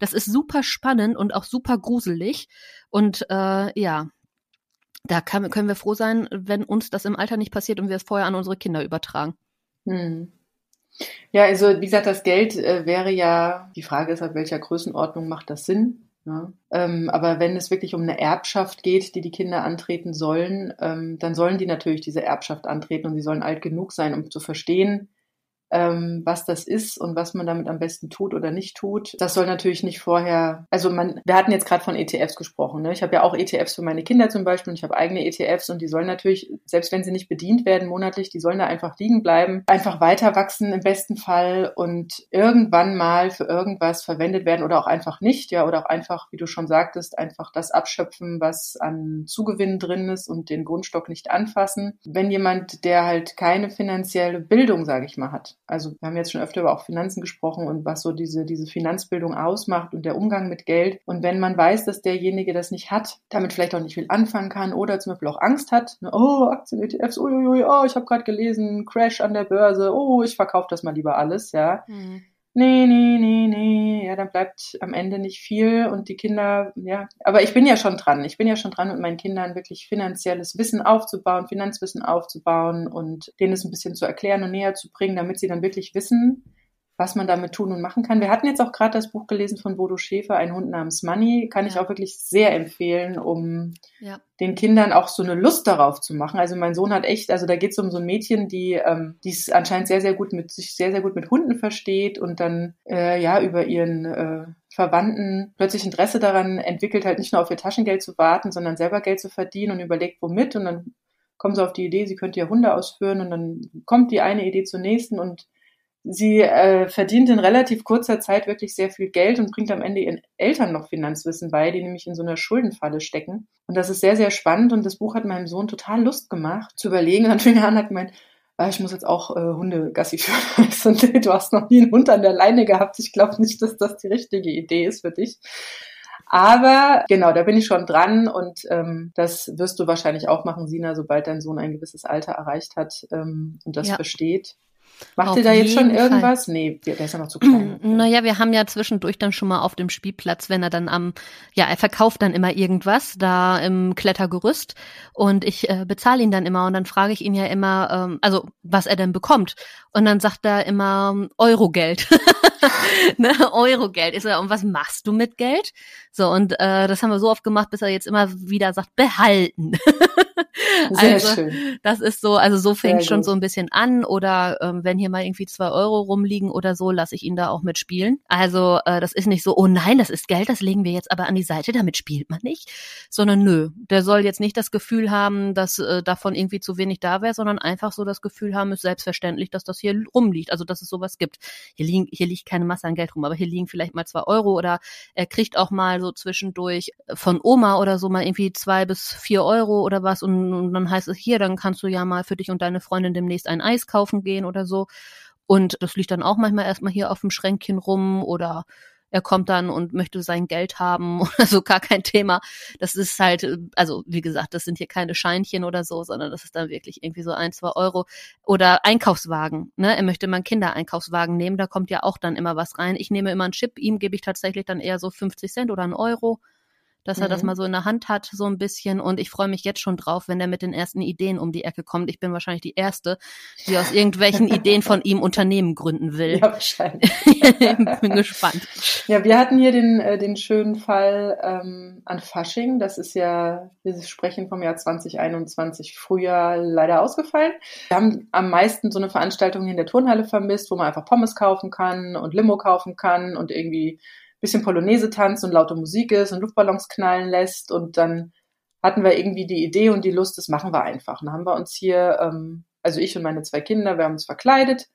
Speaker 1: Das ist super spannend und auch super gruselig. Und äh, ja, da kann, können wir froh sein, wenn uns das im Alter nicht passiert und wir es vorher an unsere Kinder übertragen.
Speaker 2: Hm. Ja, also wie gesagt, das Geld äh, wäre ja, die Frage ist halt, welcher Größenordnung macht das Sinn? Ja. Ähm, aber wenn es wirklich um eine Erbschaft geht, die die Kinder antreten sollen, ähm, dann sollen die natürlich diese Erbschaft antreten und sie sollen alt genug sein, um zu verstehen, ähm, was das ist und was man damit am besten tut oder nicht tut. Das soll natürlich nicht vorher, also man, wir hatten jetzt gerade von ETFs gesprochen. Ne? Ich habe ja auch ETFs für meine Kinder zum Beispiel und ich habe eigene ETFs und die sollen natürlich, selbst wenn sie nicht bedient werden monatlich, die sollen da einfach liegen bleiben, einfach weiter wachsen im besten Fall und irgendwann mal für irgendwas verwendet werden oder auch einfach nicht, ja, oder auch einfach, wie du schon sagtest, einfach das abschöpfen, was an Zugewinn drin ist und den Grundstock nicht anfassen. Wenn jemand, der halt keine finanzielle Bildung, sage ich mal, hat, also wir haben jetzt schon öfter über auch Finanzen gesprochen und was so diese, diese Finanzbildung ausmacht und der Umgang mit Geld. Und wenn man weiß, dass derjenige das nicht hat, damit vielleicht auch nicht viel anfangen kann oder zum Beispiel auch Angst hat, ne, oh, Aktien, ETFs, uiuiui, oh, ich habe gerade gelesen, Crash an der Börse, oh, ich verkaufe das mal lieber alles, ja. Mhm nee, nee, nee, nee, ja, dann bleibt am Ende nicht viel und die Kinder, ja, aber ich bin ja schon dran. Ich bin ja schon dran, mit meinen Kindern wirklich finanzielles Wissen aufzubauen, Finanzwissen aufzubauen und denen es ein bisschen zu erklären und näher zu bringen, damit sie dann wirklich wissen, was man damit tun und machen kann. Wir hatten jetzt auch gerade das Buch gelesen von Bodo Schäfer, Ein Hund namens Money. Kann ja. ich auch wirklich sehr empfehlen, um ja. den Kindern auch so eine Lust darauf zu machen. Also mein Sohn hat echt, also da geht es um so ein Mädchen, die ähm, die es anscheinend sehr, sehr gut mit sich sehr, sehr gut mit Hunden versteht und dann äh, ja über ihren äh, Verwandten plötzlich Interesse daran entwickelt, halt nicht nur auf ihr Taschengeld zu warten, sondern selber Geld zu verdienen und überlegt, womit. Und dann kommen sie auf die Idee, sie könnte ja Hunde ausführen und dann kommt die eine Idee zur nächsten und Sie äh, verdient in relativ kurzer Zeit wirklich sehr viel Geld und bringt am Ende ihren Eltern noch Finanzwissen bei, die nämlich in so einer Schuldenfalle stecken. Und das ist sehr, sehr spannend und das Buch hat meinem Sohn total Lust gemacht zu überlegen. Und dann fing er an, hat gemeint, ah, ich muss jetzt auch äh, Hunde Gassi führen. so, nee, du hast noch nie einen Hund an der Leine gehabt. Ich glaube nicht, dass das die richtige Idee ist für dich. Aber genau, da bin ich schon dran und ähm, das wirst du wahrscheinlich auch machen, Sina, sobald dein Sohn ein gewisses Alter erreicht hat ähm, und das ja. versteht. Macht ihr da jetzt schon irgendwas? Fall. Nee, der ist ja noch zu klein.
Speaker 1: Naja, wir haben ja zwischendurch dann schon mal auf dem Spielplatz, wenn er dann am, ja, er verkauft dann immer irgendwas da im Klettergerüst und ich äh, bezahle ihn dann immer und dann frage ich ihn ja immer, ähm, also was er denn bekommt. Und dann sagt er immer Eurogeld. ne, Eurogeld. Ist er, und was machst du mit Geld? So, und äh, das haben wir so oft gemacht, bis er jetzt immer wieder sagt, behalten. Sehr also, schön. Das ist so, also so fängt schon so ein bisschen an. Oder ähm, wenn hier mal irgendwie zwei Euro rumliegen oder so, lasse ich ihn da auch mitspielen. Also äh, das ist nicht so, oh nein, das ist Geld, das legen wir jetzt aber an die Seite, damit spielt man nicht. Sondern nö, der soll jetzt nicht das Gefühl haben, dass äh, davon irgendwie zu wenig da wäre, sondern einfach so das Gefühl haben, ist selbstverständlich, dass das hier rumliegt. Also dass es sowas gibt. Hier, liegen, hier liegt keine Masse an Geld rum, aber hier liegen vielleicht mal zwei Euro oder er kriegt auch mal so zwischendurch von Oma oder so mal irgendwie zwei bis vier Euro oder was und, und dann heißt es hier, dann kannst du ja mal für dich und deine Freundin demnächst ein Eis kaufen gehen oder so. Und das liegt dann auch manchmal erstmal hier auf dem Schränkchen rum oder er kommt dann und möchte sein Geld haben oder so, gar kein Thema. Das ist halt, also wie gesagt, das sind hier keine Scheinchen oder so, sondern das ist dann wirklich irgendwie so ein, zwei Euro. Oder Einkaufswagen, ne? Er möchte mal einen Kindereinkaufswagen nehmen, da kommt ja auch dann immer was rein. Ich nehme immer einen Chip, ihm gebe ich tatsächlich dann eher so 50 Cent oder einen Euro dass er mhm. das mal so in der Hand hat, so ein bisschen. Und ich freue mich jetzt schon drauf, wenn er mit den ersten Ideen um die Ecke kommt. Ich bin wahrscheinlich die Erste, die aus irgendwelchen Ideen von ihm Unternehmen gründen will. Ja, wahrscheinlich. bin gespannt.
Speaker 2: Ja, wir hatten hier den, äh, den schönen Fall ähm, an Fasching. Das ist ja, wir sprechen vom Jahr 2021 Frühjahr leider ausgefallen. Wir haben am meisten so eine Veranstaltung hier in der Turnhalle vermisst, wo man einfach Pommes kaufen kann und Limo kaufen kann und irgendwie bisschen Polonaise tanzt und laute Musik ist und Luftballons knallen lässt. Und dann hatten wir irgendwie die Idee und die Lust, das machen wir einfach. Dann haben wir uns hier, ähm, also ich und meine zwei Kinder, wir haben uns verkleidet.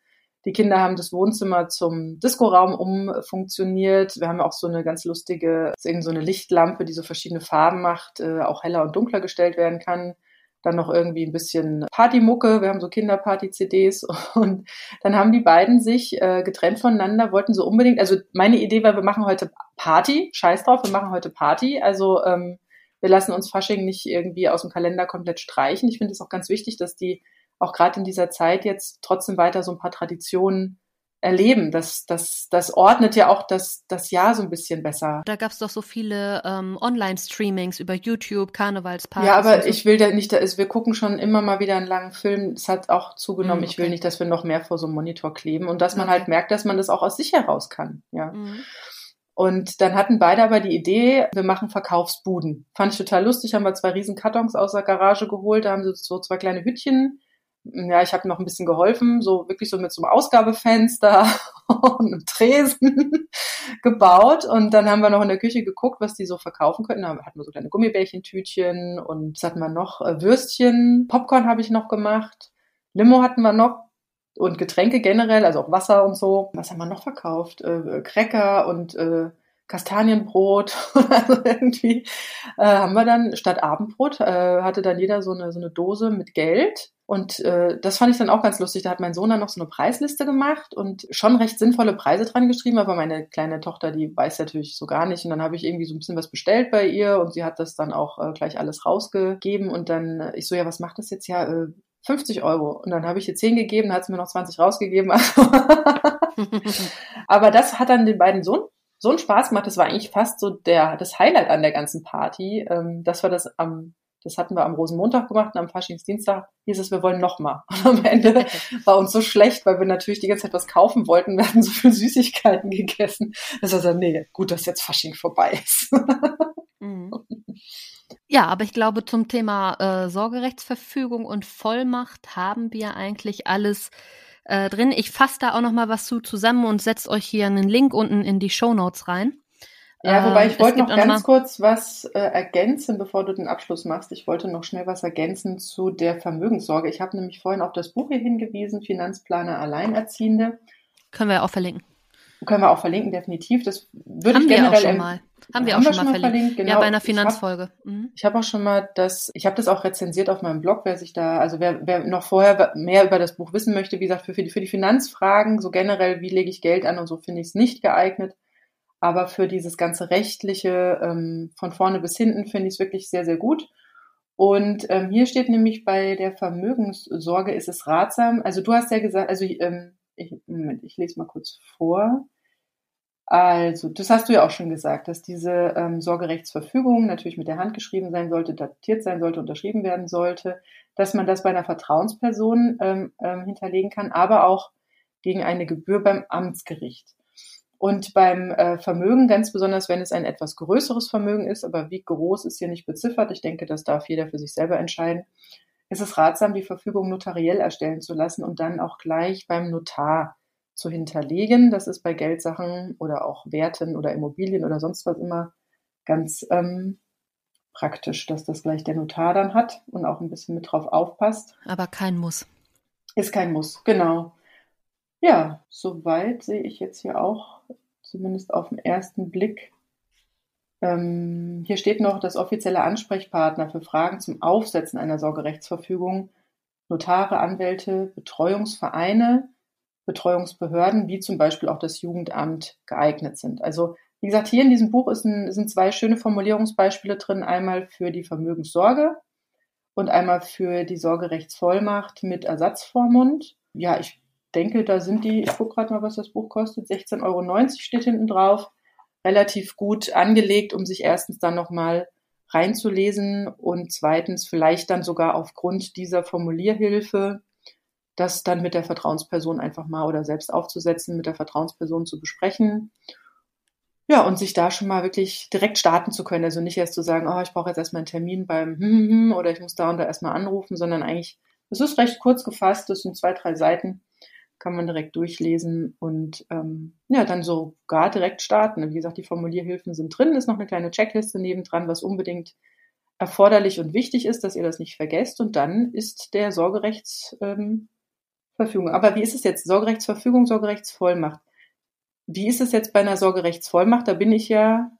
Speaker 2: Die Kinder haben das Wohnzimmer zum Diskoraum umfunktioniert. Wir haben auch so eine ganz lustige, so eine Lichtlampe, die so verschiedene Farben macht, äh, auch heller und dunkler gestellt werden kann dann noch irgendwie ein bisschen Partymucke, wir haben so Kinderparty-CDs und dann haben die beiden sich äh, getrennt voneinander, wollten so unbedingt, also meine Idee war, wir machen heute Party, scheiß drauf, wir machen heute Party, also ähm, wir lassen uns Fasching nicht irgendwie aus dem Kalender komplett streichen. Ich finde es auch ganz wichtig, dass die auch gerade in dieser Zeit jetzt trotzdem weiter so ein paar Traditionen erleben. Das, das, das ordnet ja auch das, das Jahr so ein bisschen besser.
Speaker 1: Da gab es doch so viele ähm, Online-Streamings über YouTube, Karnevalspartys.
Speaker 2: Ja, aber so. ich will da nicht, da ist, wir gucken schon immer mal wieder einen langen Film. Es hat auch zugenommen. Mm, okay. Ich will nicht, dass wir noch mehr vor so einem Monitor kleben und dass man okay. halt merkt, dass man das auch aus sich heraus kann. Ja. Mm. Und dann hatten beide aber die Idee, wir machen Verkaufsbuden. Fand ich total lustig, haben wir zwei riesen Kartons aus der Garage geholt, da haben sie so zwei kleine Hütchen ja, ich habe noch ein bisschen geholfen, so wirklich so mit so einem Ausgabefenster und einem Tresen gebaut. Und dann haben wir noch in der Küche geguckt, was die so verkaufen könnten. Da hatten wir so kleine Gummibärchentütchen und was hatten wir noch? Äh, Würstchen, Popcorn habe ich noch gemacht, Limo hatten wir noch und Getränke generell, also auch Wasser und so. Was haben wir noch verkauft? Äh, Cracker und äh, Kastanienbrot. also irgendwie äh, haben wir dann statt Abendbrot, äh, hatte dann jeder so eine, so eine Dose mit Geld. Und äh, das fand ich dann auch ganz lustig. Da hat mein Sohn dann noch so eine Preisliste gemacht und schon recht sinnvolle Preise dran geschrieben, aber meine kleine Tochter, die weiß natürlich so gar nicht. Und dann habe ich irgendwie so ein bisschen was bestellt bei ihr und sie hat das dann auch äh, gleich alles rausgegeben. Und dann, äh, ich so, ja, was macht das jetzt? Ja, äh, 50 Euro. Und dann habe ich ihr 10 gegeben, dann hat sie mir noch 20 rausgegeben. aber das hat dann den beiden Sohn so einen Spaß gemacht. Das war eigentlich fast so der, das Highlight an der ganzen Party. Ähm, das war das am, das hatten wir am Rosenmontag gemacht und am Faschingsdienstag hieß es, wir wollen nochmal. Und am Ende war uns so schlecht, weil wir natürlich die ganze Zeit was kaufen wollten. Wir hatten so viel Süßigkeiten gegessen. Das war so, nee, gut, dass jetzt Fasching vorbei ist.
Speaker 1: Mhm. Ja, aber ich glaube, zum Thema äh, Sorgerechtsverfügung und Vollmacht haben wir eigentlich alles äh, drin. Ich fasse da auch noch mal was zu zusammen und setze euch hier einen Link unten in die Show Notes rein.
Speaker 2: Ja, wobei ich ähm, wollte noch ganz kurz was äh, ergänzen, bevor du den Abschluss machst. Ich wollte noch schnell was ergänzen zu der Vermögenssorge. Ich habe nämlich vorhin auf das Buch hier hingewiesen, Finanzplaner Alleinerziehende.
Speaker 1: Können wir auch verlinken.
Speaker 2: Können wir auch verlinken, definitiv. Das würde
Speaker 1: haben
Speaker 2: ich generell
Speaker 1: wir auch schon mal. Haben wir auch schon, schon mal verlinkt. verlinkt. Genau. Ja, bei einer Finanzfolge.
Speaker 2: Ich habe hab auch schon mal das, ich habe das auch rezensiert auf meinem Blog, wer sich da, also wer, wer noch vorher mehr über das Buch wissen möchte, wie gesagt, für, für, die, für die Finanzfragen, so generell, wie lege ich Geld an und so, finde ich es nicht geeignet. Aber für dieses ganze rechtliche ähm, von vorne bis hinten finde ich es wirklich sehr, sehr gut. Und ähm, hier steht nämlich bei der Vermögenssorge ist es ratsam. Also du hast ja gesagt, also ähm, ich, Moment, ich lese mal kurz vor. Also, das hast du ja auch schon gesagt, dass diese ähm, Sorgerechtsverfügung natürlich mit der Hand geschrieben sein sollte, datiert sein sollte, unterschrieben werden sollte, dass man das bei einer Vertrauensperson ähm, ähm, hinterlegen kann, aber auch gegen eine Gebühr beim Amtsgericht. Und beim äh, Vermögen, ganz besonders wenn es ein etwas größeres Vermögen ist, aber wie groß ist hier nicht beziffert, ich denke, das darf jeder für sich selber entscheiden, ist es ratsam, die Verfügung notariell erstellen zu lassen und dann auch gleich beim Notar zu hinterlegen. Das ist bei Geldsachen oder auch Werten oder Immobilien oder sonst was immer ganz ähm, praktisch, dass das gleich der Notar dann hat und auch ein bisschen mit drauf aufpasst.
Speaker 1: Aber kein Muss.
Speaker 2: Ist kein Muss, genau. Ja, soweit sehe ich jetzt hier auch, zumindest auf den ersten Blick. Ähm, hier steht noch, dass offizielle Ansprechpartner für Fragen zum Aufsetzen einer Sorgerechtsverfügung Notare, Anwälte, Betreuungsvereine, Betreuungsbehörden, wie zum Beispiel auch das Jugendamt, geeignet sind. Also wie gesagt, hier in diesem Buch ein, sind zwei schöne Formulierungsbeispiele drin. Einmal für die Vermögenssorge und einmal für die Sorgerechtsvollmacht mit Ersatzvormund. Ja, ich denke, da sind die, ich gucke gerade mal, was das Buch kostet, 16,90 Euro steht hinten drauf. Relativ gut angelegt, um sich erstens dann nochmal reinzulesen und zweitens vielleicht dann sogar aufgrund dieser Formulierhilfe das dann mit der Vertrauensperson einfach mal oder selbst aufzusetzen, mit der Vertrauensperson zu besprechen. Ja, und sich da schon mal wirklich direkt starten zu können. Also nicht erst zu sagen, oh, ich brauche jetzt erstmal einen Termin beim hm, hm, hm oder ich muss da und da erstmal anrufen, sondern eigentlich, es ist recht kurz gefasst, das sind zwei, drei Seiten, kann man direkt durchlesen und ähm, ja, dann sogar direkt starten. Wie gesagt, die Formulierhilfen sind drin, ist noch eine kleine Checkliste nebendran, was unbedingt erforderlich und wichtig ist, dass ihr das nicht vergesst. Und dann ist der Sorgerechts, ähm, Verfügung. Aber wie ist es jetzt? Sorgerechtsverfügung, Sorgerechtsvollmacht. Wie ist es jetzt bei einer Sorgerechtsvollmacht? Da bin ich ja,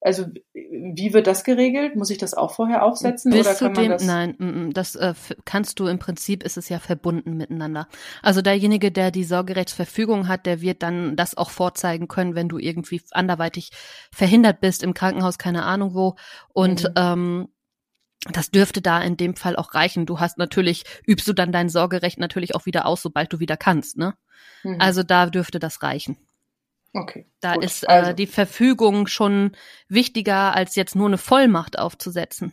Speaker 2: also wie wird das geregelt? Muss ich das auch vorher aufsetzen
Speaker 1: Bis oder kann man dem, das? Nein, das äh, kannst du im Prinzip ist es ja verbunden miteinander. Also derjenige, der die Sorgerechtsverfügung hat, der wird dann das auch vorzeigen können, wenn du irgendwie anderweitig verhindert bist im Krankenhaus, keine Ahnung wo. Und mhm. ähm, das dürfte da in dem Fall auch reichen. Du hast natürlich, übst du dann dein Sorgerecht natürlich auch wieder aus, sobald du wieder kannst, ne? Mhm. Also da dürfte das reichen.
Speaker 2: Okay.
Speaker 1: Da gut. ist äh, also. die Verfügung schon wichtiger, als jetzt nur eine Vollmacht aufzusetzen.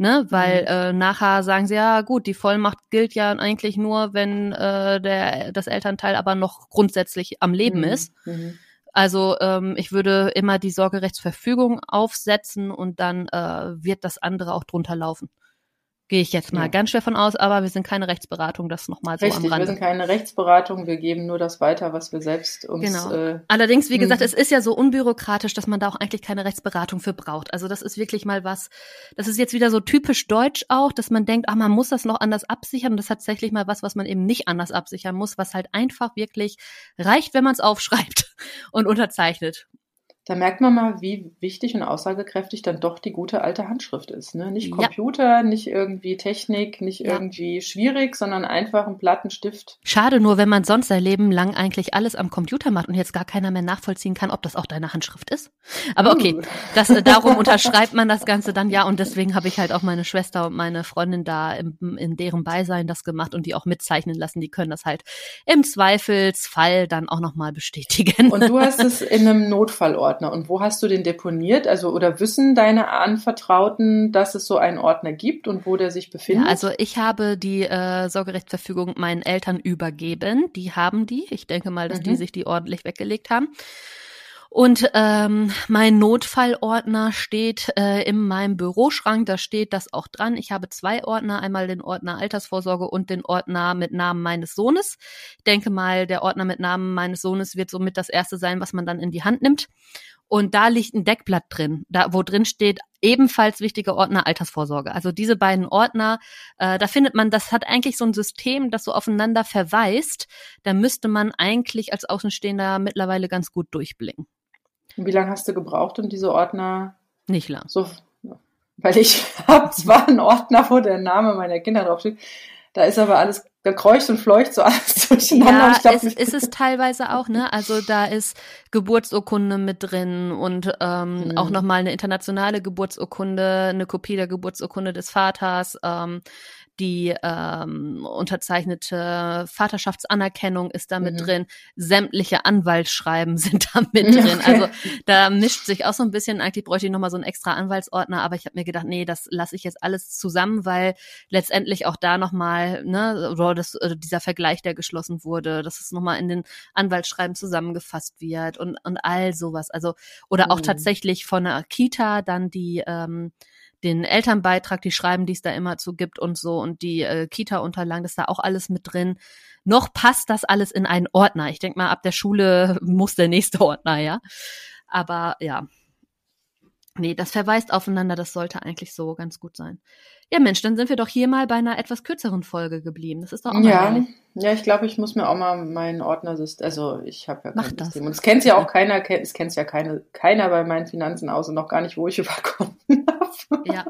Speaker 1: Ne, weil mhm. äh, nachher sagen sie, ja gut, die Vollmacht gilt ja eigentlich nur, wenn äh, der, das Elternteil aber noch grundsätzlich am Leben mhm. ist. Also ähm, ich würde immer die Sorgerechtsverfügung aufsetzen und dann äh, wird das andere auch drunter laufen. Gehe ich jetzt mal ja. ganz schwer von aus, aber wir sind keine Rechtsberatung, das nochmal so
Speaker 2: Richtig,
Speaker 1: am Rande.
Speaker 2: wir sind keine Rechtsberatung, wir geben nur das weiter, was wir selbst uns...
Speaker 1: Genau. Äh, Allerdings, wie gesagt, hm. es ist ja so unbürokratisch, dass man da auch eigentlich keine Rechtsberatung für braucht. Also das ist wirklich mal was, das ist jetzt wieder so typisch deutsch auch, dass man denkt, ah, man muss das noch anders absichern. Und das ist tatsächlich mal was, was man eben nicht anders absichern muss, was halt einfach wirklich reicht, wenn man es aufschreibt und unterzeichnet.
Speaker 2: Da merkt man mal, wie wichtig und aussagekräftig dann doch die gute alte Handschrift ist. Ne? Nicht Computer, ja. nicht irgendwie Technik, nicht ja. irgendwie schwierig, sondern einfach ein Plattenstift.
Speaker 1: Schade nur, wenn man sonst sein Leben lang eigentlich alles am Computer macht und jetzt gar keiner mehr nachvollziehen kann, ob das auch deine Handschrift ist. Aber okay, uh. das, äh, darum unterschreibt man das Ganze dann ja und deswegen habe ich halt auch meine Schwester und meine Freundin da im, in deren Beisein das gemacht und die auch mitzeichnen lassen. Die können das halt im Zweifelsfall dann auch nochmal bestätigen.
Speaker 2: Und du hast es in einem Notfallort Ordner und wo hast du den deponiert? Also oder wissen deine Anvertrauten, dass es so einen Ordner gibt und wo der sich befindet?
Speaker 1: Ja, also ich habe die äh, Sorgerechtsverfügung meinen Eltern übergeben. Die haben die. Ich denke mal, dass mhm. die sich die ordentlich weggelegt haben. Und ähm, mein Notfallordner steht äh, in meinem Büroschrank, da steht das auch dran. Ich habe zwei Ordner, einmal den Ordner Altersvorsorge und den Ordner mit Namen meines Sohnes. Ich denke mal, der Ordner mit Namen meines Sohnes wird somit das erste sein, was man dann in die Hand nimmt. Und da liegt ein Deckblatt drin, da wo drin steht ebenfalls wichtiger Ordner Altersvorsorge. Also diese beiden Ordner, äh, da findet man, das hat eigentlich so ein System, das so aufeinander verweist. Da müsste man eigentlich als Außenstehender mittlerweile ganz gut durchblicken.
Speaker 2: Wie lange hast du gebraucht, um diese Ordner?
Speaker 1: Nicht lang.
Speaker 2: So, weil ich habe zwar einen Ordner, wo der Name meiner Kinder draufsteht, da ist aber alles da kreucht und fleucht so alles durcheinander.
Speaker 1: Ja, glaub, es, ist es teilweise auch, ne? Also da ist Geburtsurkunde mit drin und ähm, mhm. auch nochmal eine internationale Geburtsurkunde, eine Kopie der Geburtsurkunde des Vaters. Ähm, die ähm, unterzeichnete Vaterschaftsanerkennung ist da mit mhm. drin, sämtliche Anwaltsschreiben sind da mit drin. Okay. Also da mischt sich auch so ein bisschen, eigentlich bräuchte ich nochmal so einen extra Anwaltsordner, aber ich habe mir gedacht, nee, das lasse ich jetzt alles zusammen, weil letztendlich auch da nochmal, ne, oder das, oder dieser Vergleich, der geschlossen wurde, dass es nochmal in den Anwaltsschreiben zusammengefasst wird und, und all sowas. Also, oder auch mhm. tatsächlich von einer Kita dann die ähm, den Elternbeitrag, die Schreiben, die es da immer zu gibt und so und die äh, Kita-Unterlagen, das ist da auch alles mit drin. Noch passt das alles in einen Ordner. Ich denke mal, ab der Schule muss der nächste Ordner, ja. Aber ja. Nee, das verweist aufeinander, das sollte eigentlich so ganz gut sein. Ja, Mensch, dann sind wir doch hier mal bei einer etwas kürzeren Folge geblieben. Das ist doch auch mal
Speaker 2: Ja,
Speaker 1: ehrlich.
Speaker 2: ja, ich glaube, ich muss mir auch mal meinen Ordnersystem, also ich habe ja
Speaker 1: Mach
Speaker 2: kein
Speaker 1: das.
Speaker 2: System. Und es kennt ja auch keiner, es kennt ja keine, keiner bei meinen Finanzen aus und noch gar nicht, wo ich überkommen habe.
Speaker 1: Ja.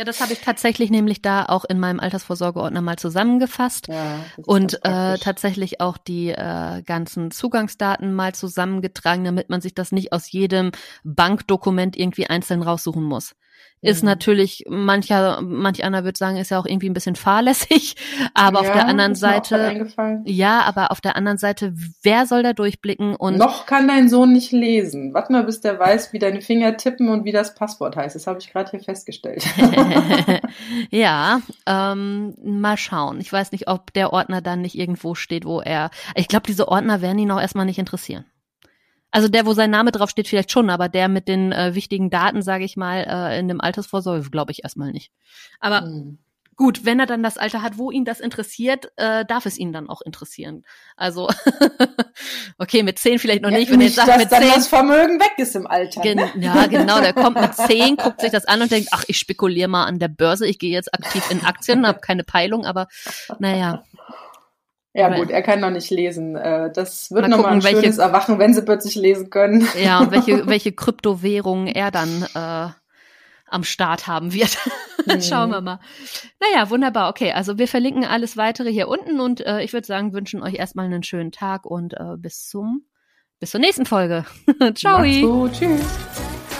Speaker 1: Ja, das habe ich tatsächlich nämlich da auch in meinem Altersvorsorgeordner mal zusammengefasst
Speaker 2: Ja,
Speaker 1: und äh, tatsächlich auch die äh, ganzen Zugangsdaten mal zusammengetragen, damit man sich das nicht aus jedem Bankdokument irgendwie einzeln raussuchen muss. Ist
Speaker 2: Mhm.
Speaker 1: natürlich, mancher, manch einer wird sagen, ist ja auch irgendwie ein bisschen fahrlässig, aber auf
Speaker 2: Ja,
Speaker 1: der anderen Seite, ja, aber auf der anderen Seite, wer soll da durchblicken und
Speaker 2: Noch kann dein Sohn nicht lesen. Warte mal, bis der weiß, wie deine Finger tippen und wie das Passwort heißt. Das habe ich gerade hier festgestellt.
Speaker 1: ja, ähm, mal schauen. Ich weiß nicht, ob der Ordner dann nicht irgendwo steht, wo er. Ich glaube, diese Ordner werden ihn auch erstmal nicht interessieren. Also der, wo sein Name drauf steht, vielleicht schon, aber der mit den äh, wichtigen Daten, sage ich mal, äh, in dem Altersvorsorge, glaube ich erstmal nicht. Aber
Speaker 2: Hm.
Speaker 1: gut, wenn er dann das Alter hat, wo ihn das interessiert, äh, darf es ihn dann auch interessieren. Also, okay, mit zehn vielleicht noch
Speaker 2: Ja,
Speaker 1: nicht, wenn er
Speaker 2: nicht,
Speaker 1: sagt,
Speaker 2: dass
Speaker 1: mit
Speaker 2: dann
Speaker 1: zehn
Speaker 2: das Vermögen weg ist im Alter.
Speaker 1: Gen
Speaker 2: Ne?
Speaker 1: ja, genau, der kommt mit zehn, guckt sich das an und denkt, ach, ich spekuliere mal an der Börse, ich gehe jetzt aktiv in Aktien, habe keine Peilung, aber naja,
Speaker 2: Ja
Speaker 1: Aber-
Speaker 2: gut, er kann noch nicht lesen. Äh, Das wird
Speaker 1: Mal
Speaker 2: nochmal ein
Speaker 1: welche-
Speaker 2: schönes Erwachen, wenn sie plötzlich lesen können.
Speaker 1: ja, und welche, welche Kryptowährungen er dann äh, am Start haben wird.
Speaker 2: Mhm.
Speaker 1: Schauen wir mal. Naja, wunderbar. Okay, also wir verlinken alles weitere hier unten und äh, ich würde sagen, wünschen euch erstmal einen schönen Tag und äh, bis zum bis zur nächsten Folge. Ciao.
Speaker 2: Macht's gut. Tschüss.